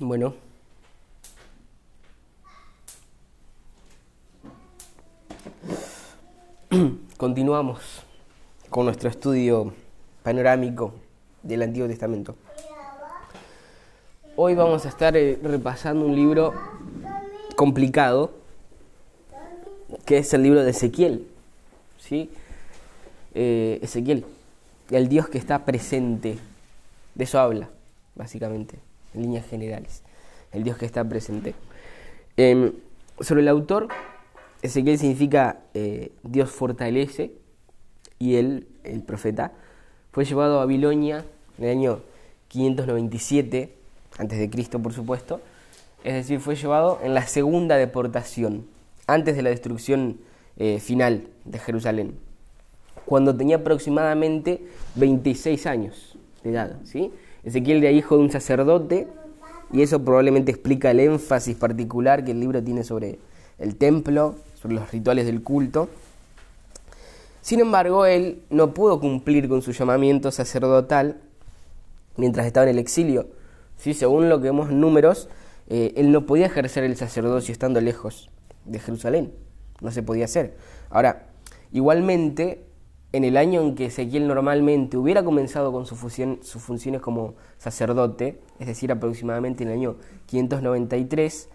Bueno. Continuamos con nuestro estudio panorámico del Antiguo Testamento. Hoy vamos a estar eh, repasando un libro complicado, que es el libro de Ezequiel. ¿sí? Eh, Ezequiel, el Dios que está presente, de eso habla, básicamente en líneas generales, el Dios que está presente. Em, sobre el autor, Ezequiel significa eh, Dios fortalece y él, el profeta, fue llevado a Babilonia en el año 597 antes de Cristo, por supuesto, es decir, fue llevado en la segunda deportación, antes de la destrucción eh, final de Jerusalén, cuando tenía aproximadamente 26 años de edad, ¿sí? Ezequiel era hijo de un sacerdote y eso probablemente explica el énfasis particular que el libro tiene sobre el templo, sobre los rituales del culto. Sin embargo, él no pudo cumplir con su llamamiento sacerdotal mientras estaba en el exilio. ¿Sí? Según lo que vemos en números, eh, él no podía ejercer el sacerdocio estando lejos de Jerusalén. No se podía hacer. Ahora, igualmente, en el año en que Ezequiel normalmente hubiera comenzado con su sus funciones como sacerdote, es decir, aproximadamente en el año 593,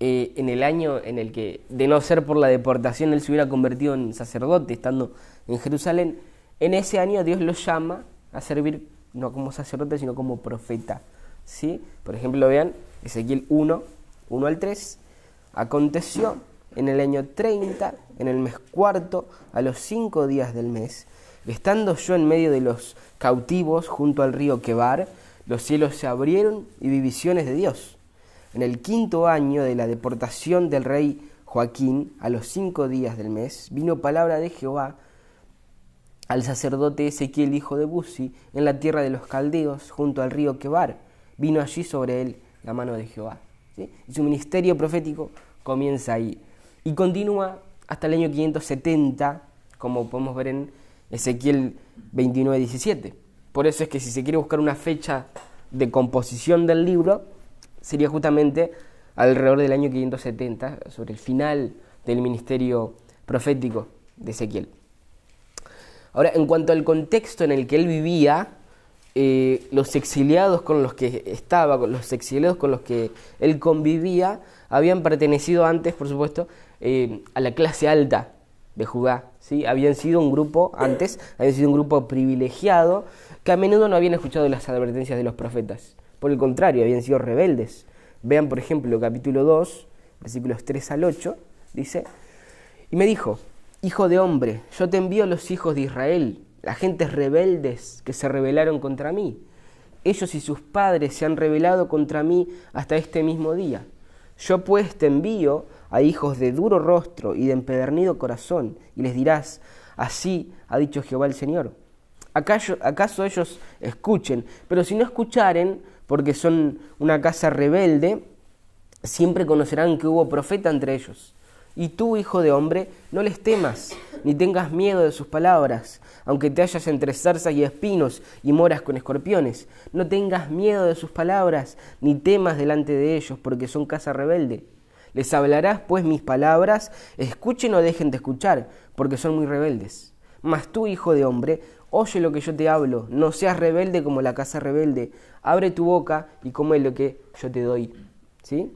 eh, en el año en el que, de no ser por la deportación, él se hubiera convertido en sacerdote estando en Jerusalén, en ese año Dios lo llama a servir no como sacerdote, sino como profeta. ¿sí? Por ejemplo, vean Ezequiel 1, 1 al 3, aconteció en el año 30, en el mes cuarto, a los cinco días del mes, estando yo en medio de los cautivos junto al río Quebar, los cielos se abrieron y vi visiones de Dios. En el quinto año de la deportación del rey Joaquín, a los cinco días del mes, vino palabra de Jehová al sacerdote Ezequiel, hijo de Buzi, en la tierra de los caldeos, junto al río Quebar. Vino allí sobre él la mano de Jehová. Y su ministerio profético comienza ahí y continúa hasta el año 570, como podemos ver en Ezequiel 29-17. Por eso es que si se quiere buscar una fecha de composición del libro, sería justamente alrededor del año 570, sobre el final del ministerio profético de Ezequiel. Ahora, en cuanto al contexto en el que él vivía, eh, los exiliados con los que estaba, los exiliados con los que él convivía, habían pertenecido antes, por supuesto, eh, a la clase alta de Judá. ¿sí? Habían sido un grupo, antes, habían sido un grupo privilegiado que a menudo no habían escuchado las advertencias de los profetas. Por el contrario, habían sido rebeldes. Vean, por ejemplo, capítulo 2, versículos 3 al 8, dice, y me dijo, Hijo de hombre, yo te envío a los hijos de Israel, las gentes rebeldes que se rebelaron contra mí. Ellos y sus padres se han rebelado contra mí hasta este mismo día. Yo pues te envío a hijos de duro rostro y de empedernido corazón, y les dirás, así ha dicho Jehová el Señor. ¿Acaso, ¿Acaso ellos escuchen? Pero si no escucharen, porque son una casa rebelde, siempre conocerán que hubo profeta entre ellos. Y tú, hijo de hombre, no les temas, ni tengas miedo de sus palabras, aunque te hallas entre zarzas y espinos y moras con escorpiones. No tengas miedo de sus palabras, ni temas delante de ellos, porque son casa rebelde. Les hablarás pues mis palabras, escuchen o dejen de escuchar, porque son muy rebeldes. Mas tú, hijo de hombre, oye lo que yo te hablo, no seas rebelde como la casa rebelde, abre tu boca y come lo que yo te doy. ¿Sí?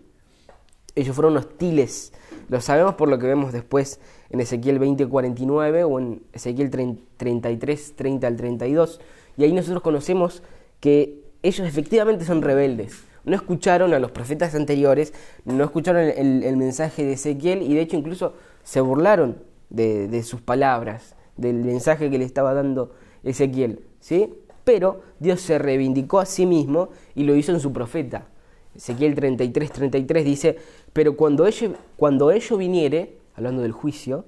Ellos fueron hostiles, lo sabemos por lo que vemos después en Ezequiel 20:49 o en Ezequiel 33, 30 al 32, y ahí nosotros conocemos que ellos efectivamente son rebeldes no escucharon a los profetas anteriores, no escucharon el, mensaje de Ezequiel y de hecho incluso se burlaron de, sus palabras, del mensaje que le estaba dando Ezequiel, ¿sí? Pero Dios se reivindicó a sí mismo y lo hizo en su profeta. Ezequiel 33, 33 dice, pero cuando ello, cuando ello viniere, hablando del juicio,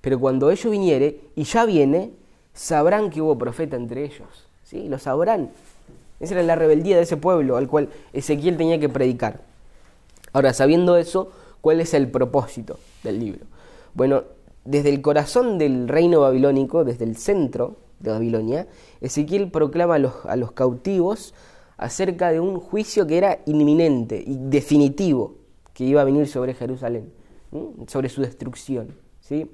pero cuando ello viniere, y ya viene, sabrán que hubo profeta entre ellos, ¿sí? Lo sabrán. Esa era la rebeldía de ese pueblo al cual Ezequiel tenía que predicar. Ahora, sabiendo eso, ¿cuál es el propósito del libro? Bueno, desde el corazón del reino babilónico, desde el centro de Babilonia, Ezequiel proclama a los, cautivos acerca de un juicio que era inminente y definitivo que iba a venir sobre Jerusalén, sobre su destrucción. ¿sí?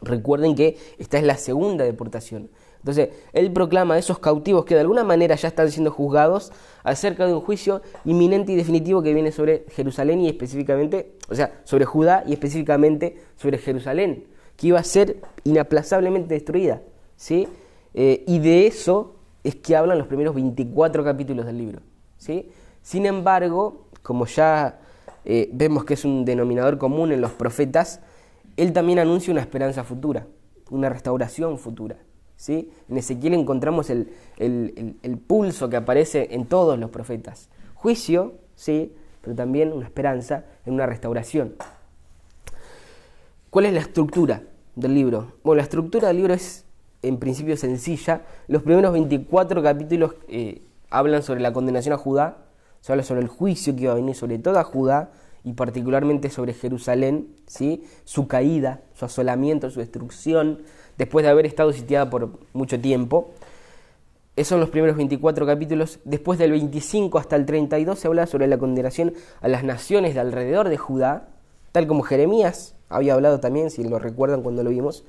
Recuerden que esta es la segunda deportación. Entonces, él proclama a esos cautivos que de alguna manera ya están siendo juzgados acerca de un juicio inminente y definitivo que viene sobre Jerusalén y específicamente, o sea, sobre Judá y específicamente sobre Jerusalén, que iba a ser inaplazablemente destruida. ¿sí? Eh, y de eso es que hablan los primeros 24 capítulos del libro. ¿sí? Sin embargo, como ya eh, vemos que es un denominador común en los profetas, él también anuncia una esperanza futura, una restauración futura. ¿Sí? En Ezequiel encontramos el, pulso que aparece en todos los profetas. Juicio, sí, pero también una esperanza en una restauración. ¿Cuál es la estructura del libro? Bueno, la estructura del libro es en principio sencilla. Los primeros 24 capítulos eh, hablan sobre la condenación a Judá, se habla sobre el juicio que iba a venir sobre toda Judá y particularmente sobre Jerusalén, ¿sí? su caída, su asolamiento, su destrucción, después de haber estado sitiada por mucho tiempo. Esos son los primeros 24 capítulos. Después del 25 hasta el 32 se habla sobre la condenación a las naciones de alrededor de Judá, tal como Jeremías había hablado también, si lo recuerdan cuando lo vimos.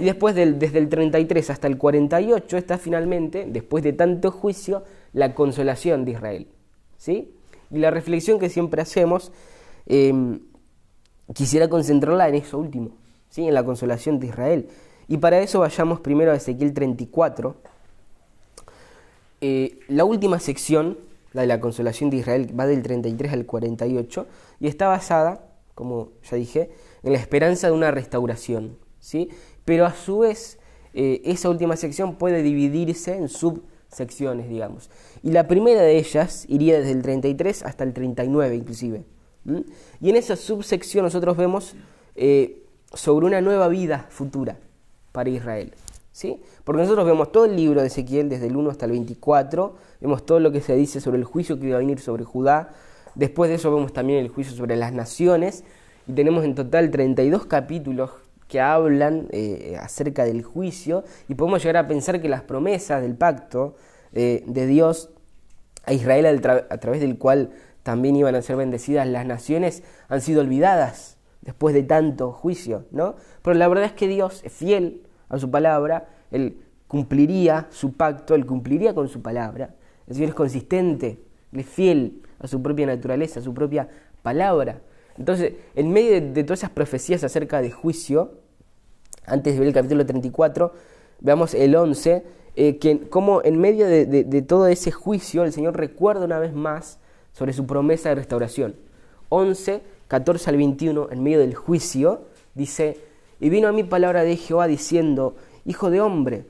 Y después del, desde el 33 hasta el 48 está finalmente, después de tanto juicio, la consolación de Israel. ¿sí? Y la reflexión que siempre hacemos, em, quisiera concentrarla en eso último, ¿sí? en la consolación de Israel. Y para eso vayamos primero a Ezequiel 34. Eh, la última sección, la de la consolación de Israel, va del 33 al 48 y está basada, como ya dije, en la esperanza de una restauración. ¿sí? Pero a su vez, eh, esa última sección puede dividirse en subsecciones, digamos. Y la primera de ellas iría desde el 33 hasta el 39 inclusive. Y en esa subsección nosotros vemos eh, sobre una nueva vida futura para Israel. ¿sí? Porque nosotros vemos todo el libro de Ezequiel desde el 1 hasta el 24, vemos todo lo que se dice sobre el juicio que iba a venir sobre Judá, después de eso vemos también el juicio sobre las naciones, y tenemos en total 32 capítulos que hablan eh, acerca del juicio, y podemos llegar a pensar que las promesas del pacto eh, de Dios a Israel a través del cual también iban a ser bendecidas las naciones han sido olvidadas después de tanto juicio, ¿no? Pero la verdad es que Dios es fiel a su palabra, Él cumpliría su pacto, Él cumpliría con su palabra. El Señor es consistente, Él es fiel a su propia naturaleza, a su propia palabra. Entonces, en medio de, todas esas profecías acerca de juicio, antes de ver el capítulo 34, veamos el 11, eh, que como en medio de, de todo ese juicio el Señor recuerda una vez más sobre su promesa de restauración. 11 14 al 21, en medio del juicio, dice, y vino a mí palabra de Jehová diciendo, Hijo de hombre,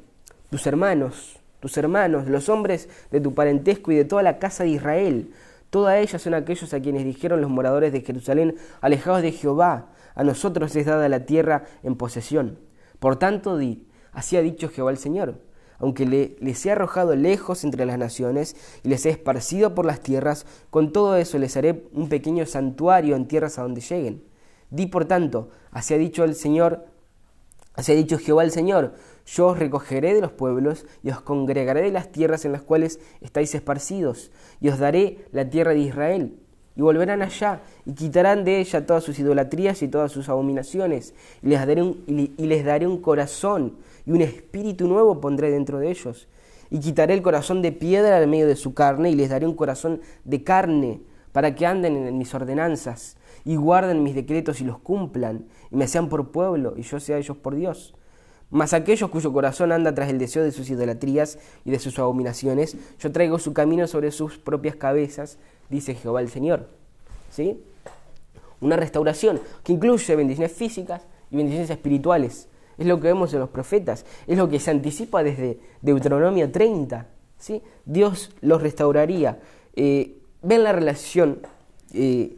tus hermanos, tus hermanos, los hombres de tu parentesco y de toda la casa de Israel, todas ellas son aquellos a quienes dijeron los moradores de Jerusalén, alejados de Jehová, a nosotros es dada la tierra en posesión. Por tanto, di, así ha dicho Jehová el Señor aunque le, les he arrojado lejos entre las naciones y les he esparcido por las tierras, con todo eso les haré un pequeño santuario en tierras a donde lleguen. Di por tanto, así ha dicho el Señor, así ha dicho Jehová el Señor, yo os recogeré de los pueblos y os congregaré de las tierras en las cuales estáis esparcidos, y os daré la tierra de Israel. Y volverán allá y quitarán de ella todas sus idolatrías y todas sus abominaciones, y les daré un, y les daré un corazón y un espíritu nuevo pondré dentro de ellos. Y quitaré el corazón de piedra en medio de su carne y les daré un corazón de carne para que anden en mis ordenanzas y guarden mis decretos y los cumplan y me sean por pueblo y yo sea ellos por Dios. Mas aquellos cuyo corazón anda tras el deseo de sus idolatrías y de sus abominaciones, yo traigo su camino sobre sus propias cabezas, dice Jehová el Señor. ¿Sí? Una restauración que incluye bendiciones físicas y bendiciones espirituales es lo que vemos en los profetas, es lo que se anticipa desde Deuteronomio 30. ¿sí? Dios los restauraría. Eh, ven la relación eh,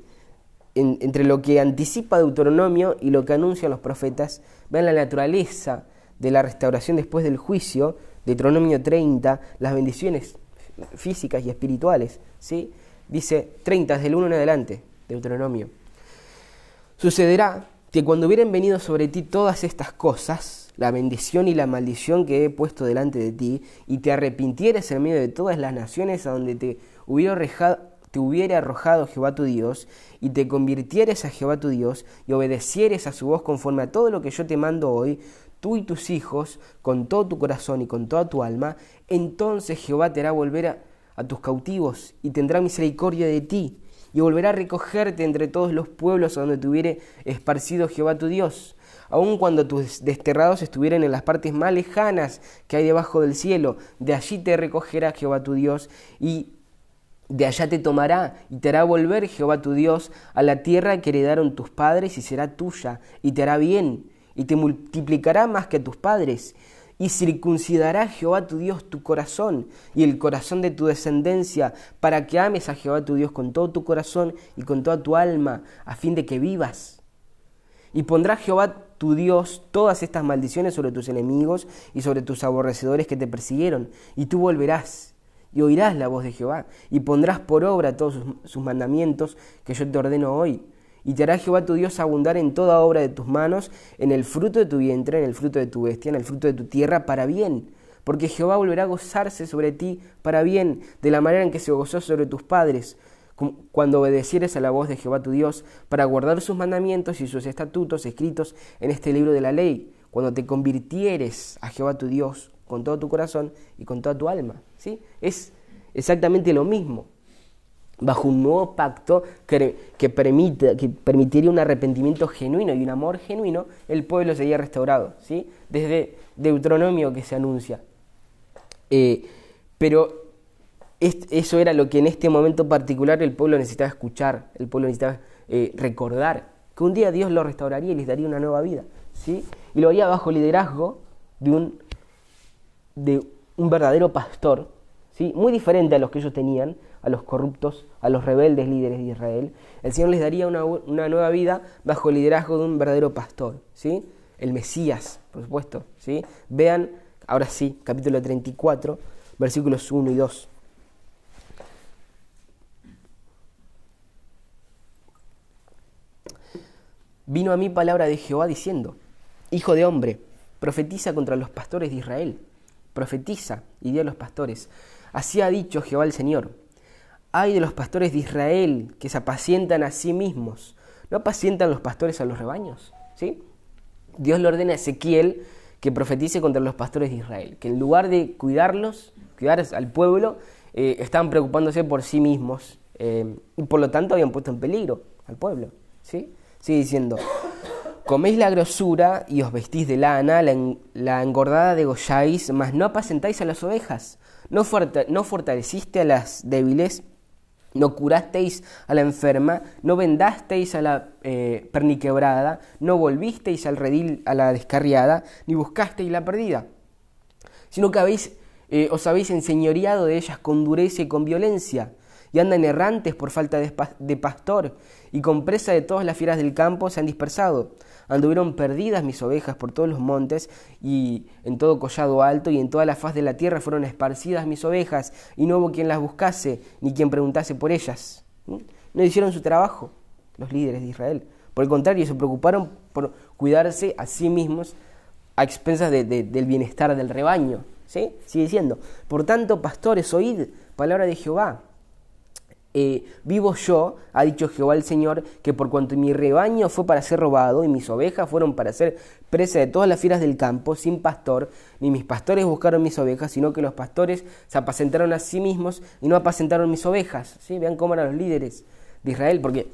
entre lo que anticipa Deuteronomio y lo que anuncian los profetas. Ven la naturaleza de la restauración después del juicio, Deuteronomio 30, las bendiciones físicas y espirituales. ¿sí? Dice 30, desde el 1 en adelante, Deuteronomio. Sucederá que cuando hubieran venido sobre ti todas estas cosas, la bendición y la maldición que he puesto delante de ti, y te arrepintieres en medio de todas las naciones a donde te hubiera arrojado, Jehová tu Dios, y te convirtieres a Jehová tu Dios, y obedecieres a su voz conforme a todo lo que yo te mando hoy, tú y tus hijos, con todo tu corazón y con toda tu alma, entonces Jehová te hará volver a, tus cautivos, y tendrá misericordia de ti, y volverá a recogerte entre todos los pueblos donde te hubiere esparcido Jehová tu Dios. Aun cuando tus desterrados estuvieran en las partes más lejanas que hay debajo del cielo, de allí te recogerá Jehová tu Dios y de allá te tomará y te hará volver Jehová tu Dios a la tierra que heredaron tus padres y será tuya y te hará bien y te multiplicará más que tus padres y circuncidará Jehová tu Dios tu corazón y el corazón de tu descendencia para que ames a Jehová tu Dios con todo tu corazón y con toda tu alma a fin de que vivas. Y pondrá Jehová tu Dios todas estas maldiciones sobre tus enemigos y sobre tus aborrecedores que te persiguieron, y tú volverás y oirás la voz de Jehová, y pondrás por obra todos sus, mandamientos que yo te ordeno hoy. Y te hará Jehová tu Dios abundar en toda obra de tus manos, en el fruto de tu vientre, en el fruto de tu bestia, en el fruto de tu tierra, para bien. Porque Jehová volverá a gozarse sobre ti para bien, de la manera en que se gozó sobre tus padres, cuando obedecieres a la voz de Jehová tu Dios, para guardar sus mandamientos y sus estatutos escritos en este libro de la ley, cuando te convirtieres a Jehová tu Dios con todo tu corazón y con toda tu alma. ¿sí? Es exactamente lo mismo. Bajo un nuevo pacto que, que, que permitiría un arrepentimiento genuino y un amor genuino, el pueblo sería restaurado. ¿sí? Desde Deuteronomio que se anuncia. Eh, pero eso era lo que en este momento particular el pueblo necesitaba escuchar, el pueblo necesitaba eh, recordar, que un día Dios lo restauraría y les daría una nueva vida. ¿sí? Y lo haría bajo liderazgo de un, de un verdadero pastor, ¿sí? muy diferente a los que ellos tenían, a los corruptos, a los rebeldes líderes de Israel. El Señor les daría una, una nueva vida bajo el liderazgo de un verdadero pastor, ¿sí? el Mesías, por supuesto. ¿sí? Vean, ahora sí, capítulo 34, versículos 1 y 2. vino a mí palabra de Jehová diciendo, Hijo de hombre, profetiza contra los pastores de Israel, profetiza y di a los pastores, así ha dicho Jehová el Señor, hay de los pastores de Israel que se apacientan a sí mismos, ¿no apacientan los pastores a los rebaños? ¿Sí? Dios le ordena a Ezequiel que profetice contra los pastores de Israel, que en lugar de cuidarlos, cuidar al pueblo, eh, estaban preocupándose por sí mismos eh, y por lo tanto habían puesto en peligro al pueblo. ¿sí? Sigue diciendo, coméis la grosura y os vestís de lana, la, engordada degolláis, mas no apacentáis a las ovejas, no, no fortaleciste a las débiles, no curasteis a la enferma, no vendasteis a la eh, perniquebrada, no volvisteis al redil a la descarriada, ni buscasteis la perdida, sino que habéis, eh, os habéis enseñoreado de ellas con dureza y con violencia, y andan errantes por falta de, pastor, y con presa de todas las fieras del campo se han dispersado. Anduvieron perdidas mis ovejas por todos los montes, y en todo collado alto, y en toda la faz de la tierra fueron esparcidas mis ovejas, y no hubo quien las buscase, ni quien preguntase por ellas. No hicieron su trabajo los líderes de Israel. Por el contrario, se preocuparon por cuidarse a sí mismos a expensas del bienestar del rebaño. ¿Sí? Sigue diciendo, por tanto, pastores, oíd palabra de Jehová. Eh, vivo yo, ha dicho Jehová el Señor, que por cuanto mi rebaño fue para ser robado y mis ovejas fueron para ser presa de todas las fieras del campo, sin pastor, ni mis pastores buscaron mis ovejas, sino que los pastores se apacentaron a sí mismos y no apacentaron mis ovejas. ¿Sí? Vean cómo eran los líderes de Israel, porque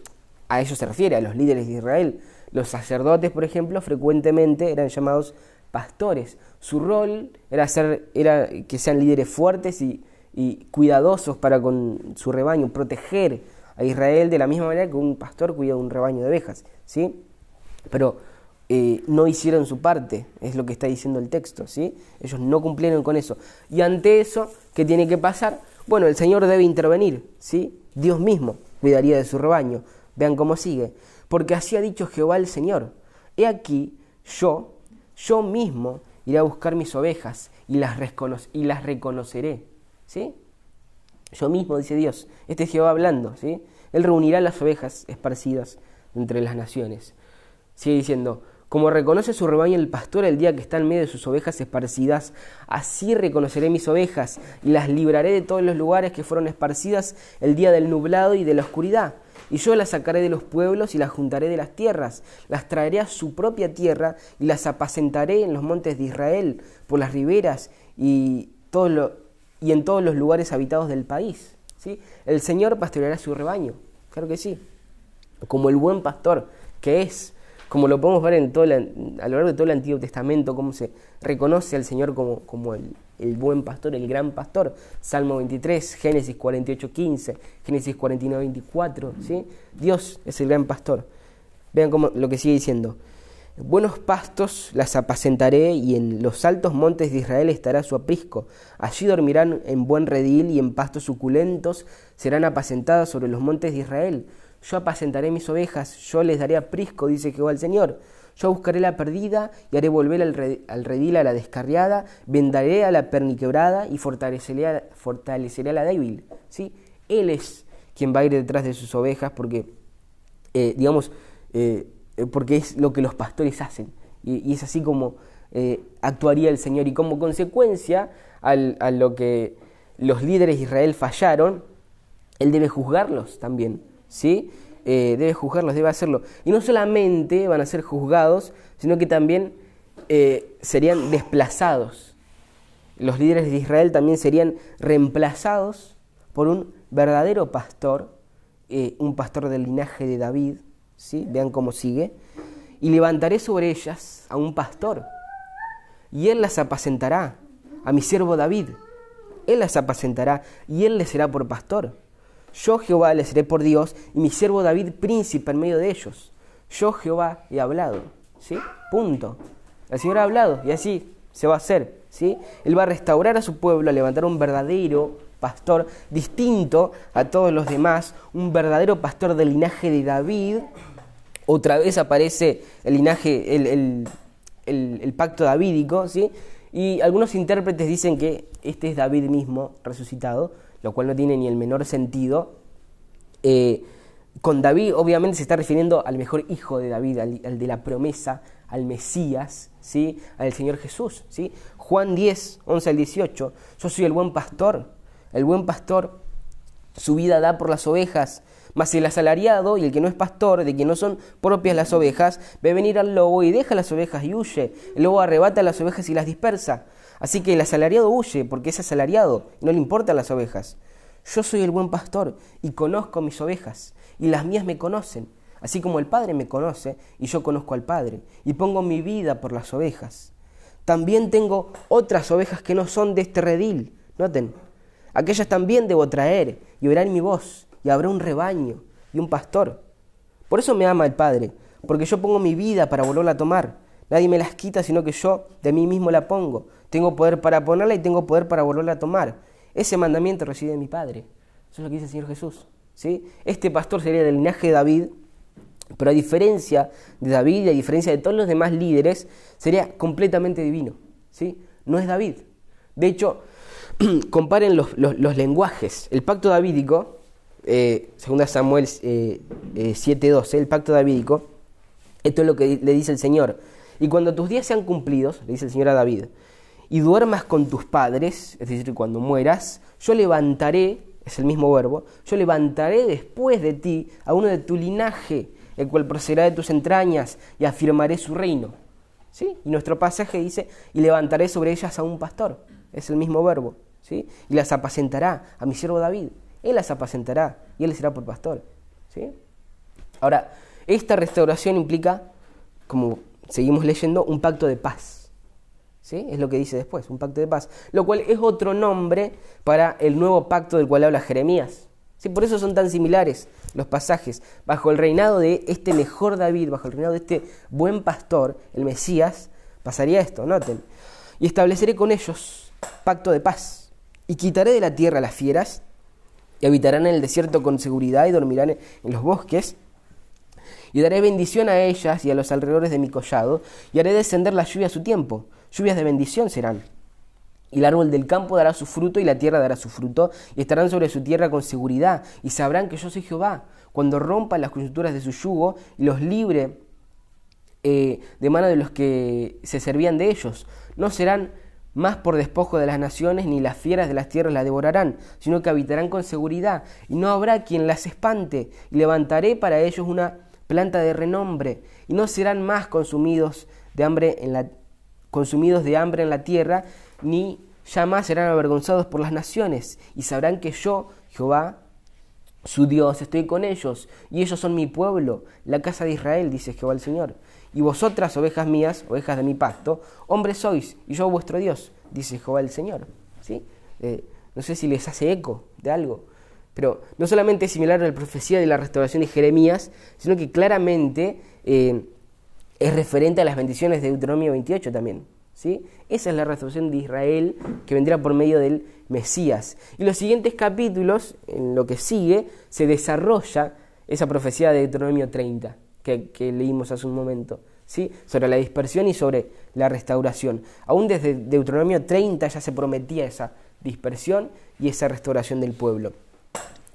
a ellos se refiere, a los líderes de Israel. Los sacerdotes, por ejemplo, frecuentemente eran llamados pastores. Su rol era, ser, era que sean líderes fuertes y y cuidadosos para con su rebaño, proteger a Israel de la misma manera que un pastor cuida un rebaño de ovejas, ¿sí? Pero eh, no hicieron su parte, es lo que está diciendo el texto, ¿sí? Ellos no cumplieron con eso. Y ante eso, ¿qué tiene que pasar? Bueno, el Señor debe intervenir, ¿sí? Dios mismo cuidaría de su rebaño. Vean cómo sigue. Porque así ha dicho Jehová el Señor. He aquí, yo, yo mismo iré a buscar mis ovejas y las, y las reconoceré ¿Sí? Yo mismo, dice Dios, este es Jehová hablando, ¿sí? Él reunirá las ovejas esparcidas entre las naciones. Sigue diciendo, Como reconoce su rebaño el pastor el día que está en medio de sus ovejas esparcidas, así reconoceré mis ovejas y las libraré de todos los lugares que fueron esparcidas el día del nublado y de la oscuridad. Y yo las sacaré de los pueblos y las juntaré de las tierras, las traeré a su propia tierra y las apacentaré en los montes de Israel, por las riberas y, todo y en todos los lugares habitados del país. ¿sí? El Señor pastoreará su rebaño, claro que sí, como el buen pastor que es como lo podemos ver en todo a lo largo de todo el Antiguo Testamento, cómo se reconoce al Señor como, como el, buen pastor, el gran pastor. Salmo 23, Génesis 48, 15, Génesis 49, 24. ¿sí? Dios es el gran pastor. Vean cómo, lo que sigue diciendo. Buenos pastos las apacentaré y en los altos montes de Israel estará su aprisco. Allí dormirán en buen redil y en pastos suculentos serán apacentadas sobre los montes de Israel. Yo apacentaré mis ovejas, yo les daré aprisco, dice Jehová el Señor. Yo buscaré la perdida y haré volver al, redil a la descarriada, vendaré a la perniquebrada y fortaleceré a, fortaleceré a la débil. ¿sí? Él es quien va a ir detrás de sus ovejas porque, eh, digamos, eh, porque es lo que los pastores hacen. Y, es así como eh, actuaría el Señor. Y como consecuencia a lo que los líderes de Israel fallaron, Él debe juzgarlos también. ¿sí? Eh, debe juzgarlos, debe hacerlo. Y no solamente van a ser juzgados, sino que también eh, serían desplazados. Los líderes de Israel también serían reemplazados por un verdadero pastor, eh, un pastor del linaje de David, ¿sí? vean cómo sigue, y levantaré sobre ellas a un pastor, y él las apacentará, a mi siervo David, él las apacentará, y él les será por pastor. Yo Jehová les seré por Dios y mi siervo David príncipe en medio de ellos. Yo Jehová he hablado. ¿Sí? Punto. El Señor ha hablado y así se va a hacer. ¿Sí? Él va a restaurar a su pueblo, a levantar un verdadero pastor distinto a todos los demás, un verdadero pastor del linaje de David. Otra vez aparece el linaje, el, el pacto davídico, ¿sí? Y algunos intérpretes dicen que este es David mismo resucitado, lo cual no tiene ni el menor sentido. Eh, con David obviamente se está refiriendo al mejor hijo de David, al, de la promesa, al Mesías, ¿sí? al Señor Jesús. ¿sí? Juan 10, 11 al 18, yo soy el buen pastor, el buen pastor su vida da por las ovejas, mas el asalariado y el que no es pastor, de quien no son propias las ovejas, ve venir al lobo y deja las ovejas y huye. El lobo arrebata las ovejas y las dispersa. Así que el asalariado huye porque es asalariado, no le importan las ovejas. Yo soy el buen pastor y conozco mis ovejas, y las mías me conocen, así como el Padre me conoce y yo conozco al Padre, y pongo mi vida por las ovejas. También tengo otras ovejas que no son de este redil. Noten, aquellas también debo traer, y oirán mi voz, y habrá un rebaño y un pastor. Por eso me ama el Padre, porque yo pongo mi vida para volverla a tomar. Nadie me las quita, sino que yo de mí mismo la pongo. Tengo poder para ponerla y tengo poder para volverla a tomar. Ese mandamiento reside en mi Padre. Eso es lo que dice el Señor Jesús. ¿sí? Este pastor sería del linaje de David, pero a diferencia de David y a diferencia de todos los demás líderes, sería completamente divino. ¿sí? No es David. De hecho, comparen los, lenguajes. El pacto davídico, eh, Samuel 7.12, eh, eh, el pacto davídico, esto es lo que le dice el Señor. Y cuando tus días sean cumplidos, le dice el Señor a David, y duermas con tus padres, es decir, cuando mueras, yo levantaré, es el mismo verbo, yo levantaré después de ti a uno de tu linaje, el cual procederá de tus entrañas, y afirmaré su reino. ¿Sí? Y nuestro pasaje dice, y levantaré sobre ellas a un pastor, es el mismo verbo, ¿sí? Y las apacentará a mi siervo David, él las apacentará, y él será por pastor, ¿sí? Ahora, esta restauración implica, como seguimos leyendo, un pacto de paz. Es lo que dice después, un pacto de paz, lo cual es otro nombre para el nuevo pacto del cual habla Jeremías. ¿Sí? Por eso son tan similares los pasajes. Bajo el reinado de este mejor David, bajo el reinado de este buen pastor, el Mesías, pasaría esto, noten. Y estableceré con ellos pacto de paz. Y quitaré de la tierra las fieras, y habitarán en el desierto con seguridad y dormirán en los bosques. Y daré bendición a ellas y a los alrededores de mi collado, y haré descender la lluvia a su tiempo Lluvias de bendición serán. Y el árbol del campo dará su fruto y la tierra dará su fruto, y estarán sobre su tierra con seguridad, y sabrán que yo soy Jehová, cuando rompa las coyunturas de su yugo y los libre eh, de mano de los que se servían de ellos. No serán más por despojo de las naciones, ni las fieras de las tierras la devorarán, sino que habitarán con seguridad, y no habrá quien las espante, y levantaré para ellos una planta de renombre, y no serán más consumidos de hambre en la, consumidos de hambre en la tierra, ni ya más serán avergonzados por las naciones, y sabrán que yo, Jehová, su Dios, estoy con ellos, y ellos son mi pueblo, la casa de Israel, dice Jehová el Señor. Y vosotras, ovejas mías, ovejas de mi pacto, hombres sois, y yo vuestro Dios, dice Jehová el Señor. ¿Sí? Eh, no sé si les hace eco de algo, pero no solamente es similar a la profecía de la restauración de Jeremías, sino que claramente eh, es referente a las bendiciones de Deuteronomio 28 también. ¿sí? Esa es la restauración de Israel que vendrá por medio del Mesías. Y los siguientes capítulos, en lo que sigue, se desarrolla esa profecía de Deuteronomio 30 que, leímos hace un momento, ¿sí? sobre la dispersión y sobre la restauración. Aún desde Deuteronomio 30 ya se prometía esa dispersión y esa restauración del pueblo.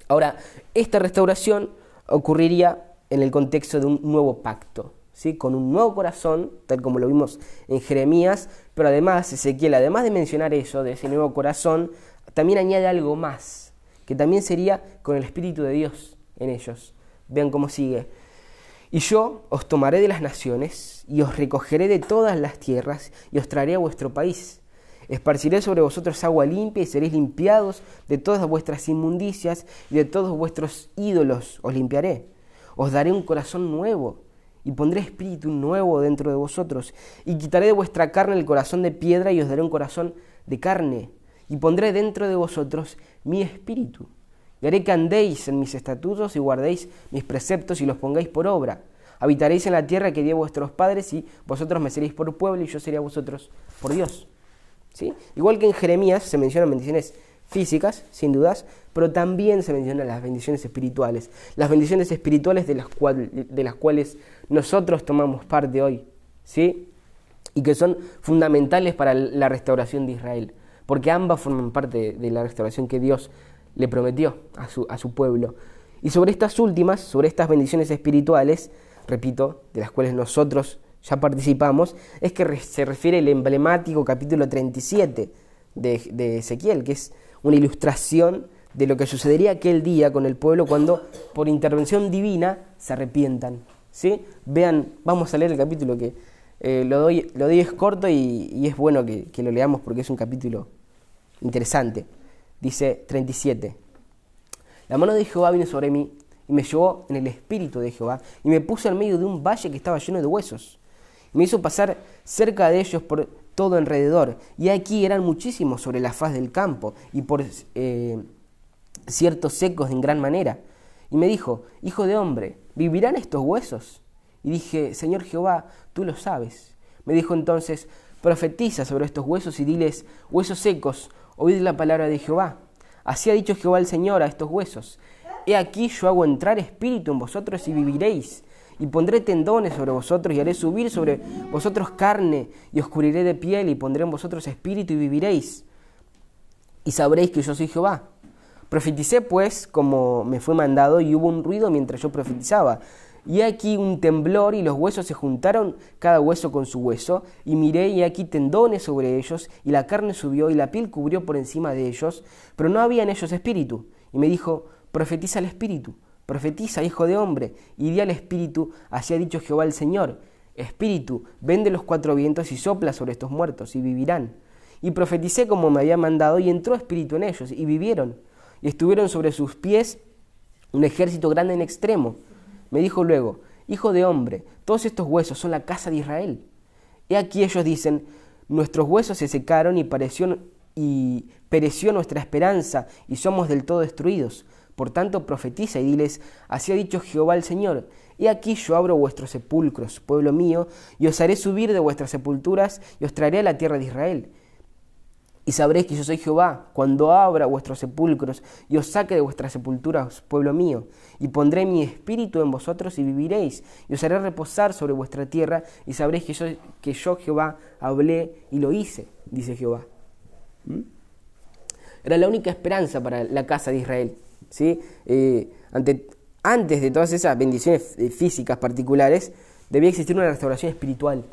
Ahora, esta restauración ocurriría en el contexto de un nuevo pacto, con un nuevo corazón, tal como lo vimos en Jeremías, pero además Ezequiel, además de mencionar eso, de ese nuevo corazón, también añade algo más, que también sería con el Espíritu de Dios en ellos. Vean cómo sigue. Y yo os tomaré de las naciones, y os recogeré de todas las tierras, y os traeré a vuestro país. Esparciré sobre vosotros agua limpia, y seréis limpiados de todas vuestras inmundicias, y de todos vuestros ídolos os limpiaré. Os daré un corazón nuevo, y pondré espíritu nuevo dentro de vosotros, y quitaré de vuestra carne el corazón de piedra, y os daré un corazón de carne, y pondré dentro de vosotros mi espíritu y haré que andéis en mis estatutos y guardéis mis preceptos y los pongáis por obra. Habitaréis en la tierra que di a vuestros padres y vosotros me seréis por pueblo y yo seré a vosotros por Dios. ¿Sí? Igual que en Jeremías se mencionan bendiciones físicas, sin dudas, pero también se mencionan las bendiciones espirituales, las bendiciones espirituales de las, de las cuales nosotros tomamos parte hoy, ¿sí? Y que son fundamentales para la restauración de Israel, porque ambas forman parte de la restauración que Dios le prometió a su, a su pueblo. Y sobre estas últimas, sobre estas bendiciones espirituales, repito, de las cuales nosotros ya participamos, es que se refiere el emblemático capítulo 37 de, de Ezequiel, que es una ilustración de lo que sucedería aquel día con el pueblo cuando por intervención divina se arrepientan. ¿sí? Vean, vamos a leer el capítulo que eh, lo, doy, lo doy es corto y, es bueno que, que, lo leamos porque es un capítulo interesante dice 37. La mano de Jehová vino sobre mí y me llevó en el espíritu de Jehová y me puso en medio de un valle que estaba lleno de huesos. Y me hizo pasar cerca de ellos por todo alrededor. Y aquí eran muchísimos sobre la faz del campo y por eh, ciertos secos en gran manera. Y me dijo, Hijo de hombre, ¿vivirán estos huesos? Y dije, Señor Jehová, tú lo sabes. Me dijo entonces, profetiza sobre estos huesos y diles, huesos secos, oíd la palabra de Jehová. Así ha dicho Jehová el Señor a estos huesos. He aquí yo hago entrar espíritu en vosotros y viviréis. Y pondré tendones sobre vosotros y haré subir sobre vosotros carne y os cubriré de piel y pondré en vosotros espíritu y viviréis. Y sabréis que yo soy Jehová. Profeticé pues como me fue mandado y hubo un ruido mientras yo profetizaba. Y aquí un temblor y los huesos se juntaron cada hueso con su hueso, y miré y aquí tendones sobre ellos, y la carne subió y la piel cubrió por encima de ellos, pero no había en ellos espíritu. Y me dijo, profetiza el espíritu, profetiza, hijo de hombre, y di al espíritu, así ha dicho Jehová el Señor, espíritu, vende los cuatro vientos y sopla sobre estos muertos, y vivirán. Y profeticé como me había mandado, y entró espíritu en ellos, y vivieron, y estuvieron sobre sus pies un ejército grande en extremo me dijo luego, Hijo de hombre, todos estos huesos son la casa de Israel. He aquí ellos dicen, nuestros huesos se secaron y, pareció, y pereció nuestra esperanza y somos del todo destruidos. Por tanto, profetiza y diles, así ha dicho Jehová el Señor, he aquí yo abro vuestros sepulcros, pueblo mío, y os haré subir de vuestras sepulturas y os traeré a la tierra de Israel y sabréis que yo soy Jehová, cuando abra vuestros sepulcros y os saque de vuestras sepulturas, pueblo mío, y pondré mi espíritu en vosotros y viviréis, y os haré reposar sobre vuestra tierra, y sabréis que yo, que yo Jehová hablé y lo hice, dice Jehová. ¿Mm? Era la única esperanza para la casa de Israel. ¿Sí? Eh, ante, antes de todas esas bendiciones eh, físicas particulares, debía existir una restauración espiritual.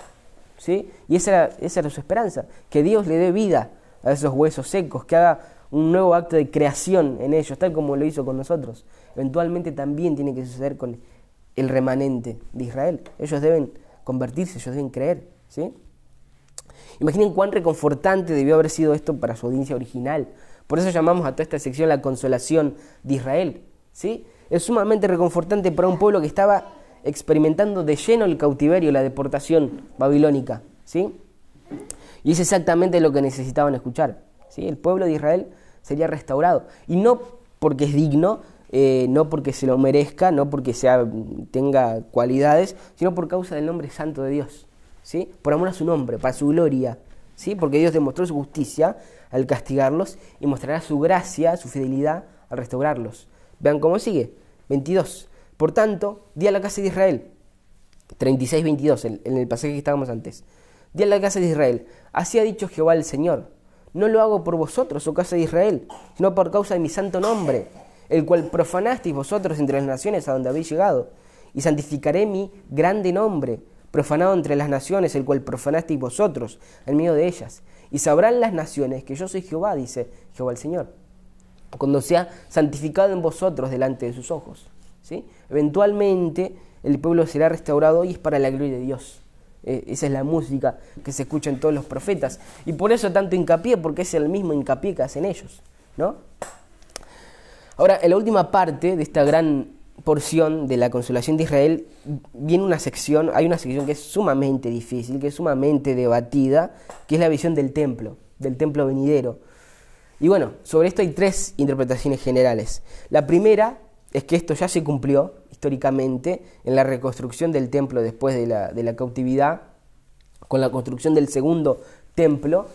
¿sí? Y esa era, esa era su esperanza, que Dios le dé vida a esos huesos secos, que haga un nuevo acto de creación en ellos, tal como lo hizo con nosotros. Eventualmente también tiene que suceder con el remanente de Israel. Ellos deben convertirse, ellos deben creer. ¿sí? Imaginen cuán reconfortante debió haber sido esto para su audiencia original. Por eso llamamos a toda esta sección la consolación de Israel. ¿sí? Es sumamente reconfortante para un pueblo que estaba experimentando de lleno el cautiverio, la deportación babilónica. ¿sí? Y es exactamente lo que necesitaban escuchar. ¿sí? El pueblo de Israel sería restaurado. Y no porque es digno, eh, no porque se lo merezca, no porque sea, tenga cualidades, sino por causa del nombre santo de Dios. ¿sí? Por amor a su nombre, para su gloria. ¿Sí? Porque Dios demostró su justicia al castigarlos y mostrará su gracia, su fidelidad al restaurarlos. Vean cómo sigue. 22. Por tanto, di a la casa de Israel. 36-22, en el pasaje que estábamos antes. Di a la casa de Israel. Así ha dicho Jehová el Señor. No lo hago por vosotros, oh casa de Israel, sino por causa de mi santo nombre, el cual profanasteis vosotros entre las naciones a donde habéis llegado. Y santificaré mi grande nombre, profanado entre las naciones, el cual profanasteis vosotros en medio de ellas. Y sabrán las naciones que yo soy Jehová, dice Jehová el Señor, cuando sea santificado en vosotros delante de sus ojos. ¿sí? Eventualmente el pueblo será restaurado y es para la gloria de Dios. Eh, esa es la música que se escucha en todos los profetas. Y por eso tanto hincapié, porque es el mismo hincapié que hacen ellos. ¿no? Ahora, la última parte de esta gran porción de la consolación de Israel viene una sección, hay una sección que es sumamente difícil, que es sumamente debatida, que es la visión del templo, del templo venidero. Y bueno, sobre esto hay tres interpretaciones generales. La primera es que esto ya se cumplió históricamente en la reconstrucción del templo después de la, de la cautividad, con la construcción del segundo templo.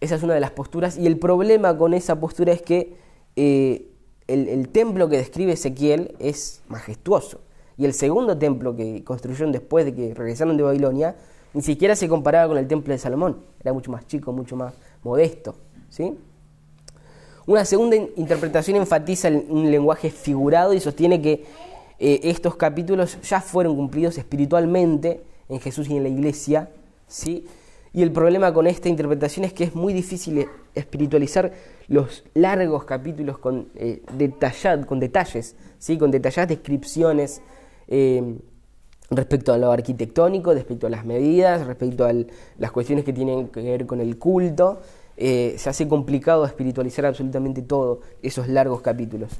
Esa es una de las posturas. Y el problema con esa postura es que eh, el, templo que describe Ezequiel es majestuoso. Y el segundo templo que construyeron después de que regresaron de Babilonia, ni siquiera se comparaba con el templo de Salomón. Era mucho más chico, mucho más modesto. ¿sí? Una segunda interpretación enfatiza un lenguaje figurado y sostiene que eh, estos capítulos ya fueron cumplidos espiritualmente en Jesús y en la iglesia. ¿sí? Y el problema con esta interpretación es que es muy difícil espiritualizar los largos capítulos con, eh, con detalles, ¿sí? con detalladas descripciones eh, respecto a lo arquitectónico, respecto a las medidas, respecto a las cuestiones que tienen que ver con el culto. Eh, se hace complicado espiritualizar absolutamente todo esos largos capítulos.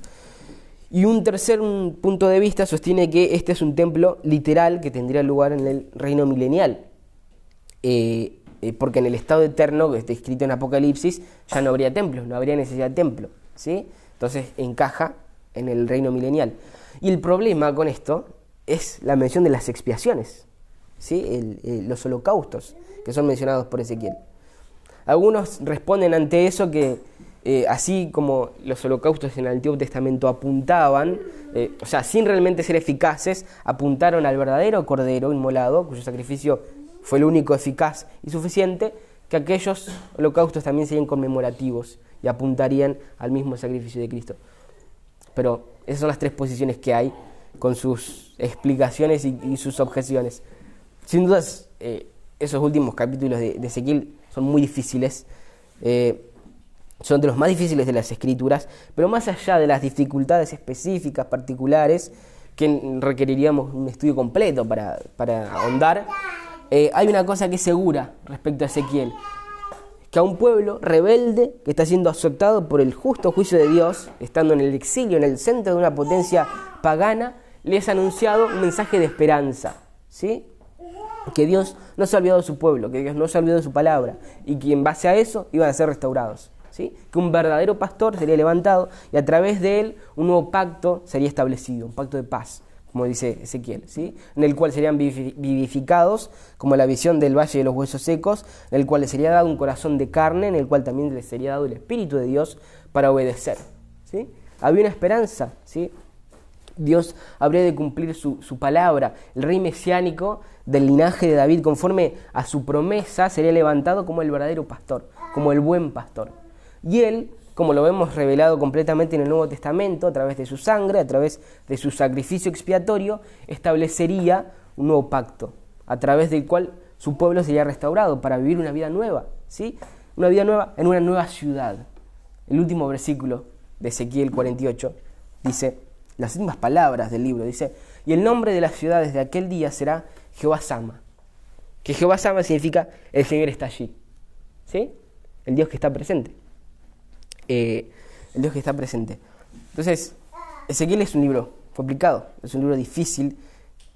Y un tercer punto de vista sostiene que este es un templo literal que tendría lugar en el reino milenial. Eh, porque en el estado eterno que está escrito en Apocalipsis ya no habría templos, no habría necesidad de templo, ¿sí? Entonces encaja en el reino milenial. Y el problema con esto es la mención de las expiaciones, ¿sí? los holocaustos que son mencionados por Ezequiel. Algunos responden ante eso que eh, así como los holocaustos en el Antiguo Testamento apuntaban, eh, o sea, sin realmente ser eficaces, apuntaron al verdadero cordero inmolado, cuyo sacrificio fue el único eficaz y suficiente, que aquellos holocaustos también serían conmemorativos y apuntarían al mismo sacrificio de Cristo. Pero esas son las tres posiciones que hay con sus explicaciones y, sus objeciones. Sin dudas, eh, esos últimos capítulos de, Ezequiel son muy difíciles, eh, son de los más difíciles de las escrituras, pero más allá de las dificultades específicas, particulares, que requeriríamos un estudio completo para, para ahondar, eh, hay una cosa que es segura respecto a Ezequiel, que a un pueblo rebelde que está siendo azotado por el justo juicio de Dios, estando en el exilio, en el centro de una potencia pagana, le es anunciado un mensaje de esperanza, ¿sí? Que Dios no se ha olvidado de su pueblo, que Dios no se ha olvidado de su palabra, y que en base a eso iban a ser restaurados. ¿Sí? que un verdadero pastor sería levantado y a través de él un nuevo pacto sería establecido, un pacto de paz como dice Ezequiel, ¿sí? en el cual serían vivificados, como la visión del valle de los huesos secos, en el cual les sería dado un corazón de carne, en el cual también les sería dado el Espíritu de Dios para obedecer. ¿sí? Había una esperanza, ¿sí? Dios habría de cumplir su, su, palabra. El rey mesiánico del linaje de David, conforme a su promesa, sería levantado como el verdadero pastor, como el buen pastor. Y él como lo vemos revelado completamente en el Nuevo Testamento, a través de su sangre, a través de su sacrificio expiatorio, establecería un nuevo pacto, a través del cual su pueblo sería restaurado para vivir una vida nueva, ¿sí? Una vida nueva en una nueva ciudad. El último versículo de Ezequiel 48 dice, las últimas palabras del libro, dice, y el nombre de las ciudades de aquel día será Jehová Sama. Que Jehová Sama significa el Señor está allí, ¿sí? El Dios que está presente. Eh, el Dios que está presente. Entonces, Ezequiel es un libro complicado, es un libro difícil,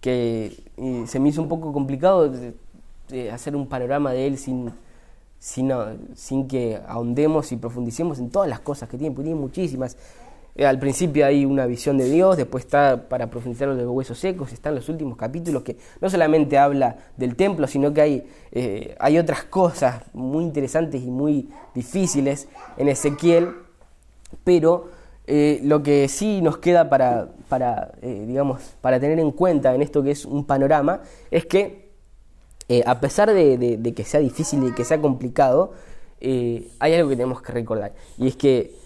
que se me hizo un poco complicado hacer un panorama de él sin, sin, sin, que ahondemos y profundicemos en todas las cosas que tiene, porque tiene muchísimas. Eh, al principio hay una visión de Dios, después está para profundizar los huesos secos, están los últimos capítulos que no solamente habla del templo, sino que hay, eh, hay otras cosas muy interesantes y muy difíciles en Ezequiel, pero eh, lo que sí nos queda para, para digamos, para tener en cuenta en esto que es un panorama es que a pesar de, que sea difícil y que sea complicado, hay algo que tenemos que recordar, y es que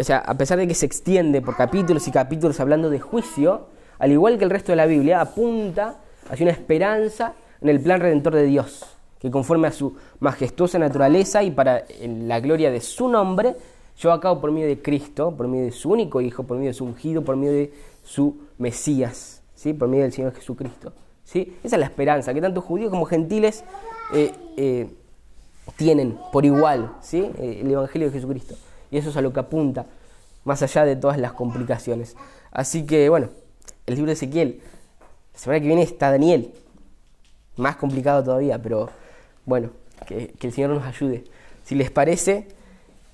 o sea, a pesar de que se extiende por capítulos y capítulos hablando de juicio, al igual que el resto de la Biblia, apunta hacia una esperanza en el plan redentor de Dios, que conforme a su majestuosa naturaleza y para la gloria de su nombre, lleva a cabo por medio de Cristo, por medio de su único Hijo, por medio de su ungido, por medio de su Mesías, ¿sí? por medio del Señor Jesucristo. ¿sí? Esa es la esperanza que tanto judíos como gentiles eh, eh, tienen por igual, ¿sí? el Evangelio de Jesucristo. Y eso es a lo que apunta, más allá de todas las complicaciones. Así que, bueno, el libro de Ezequiel. La semana que viene está Daniel. Más complicado todavía, pero bueno, que, que el Señor nos ayude. Si les parece,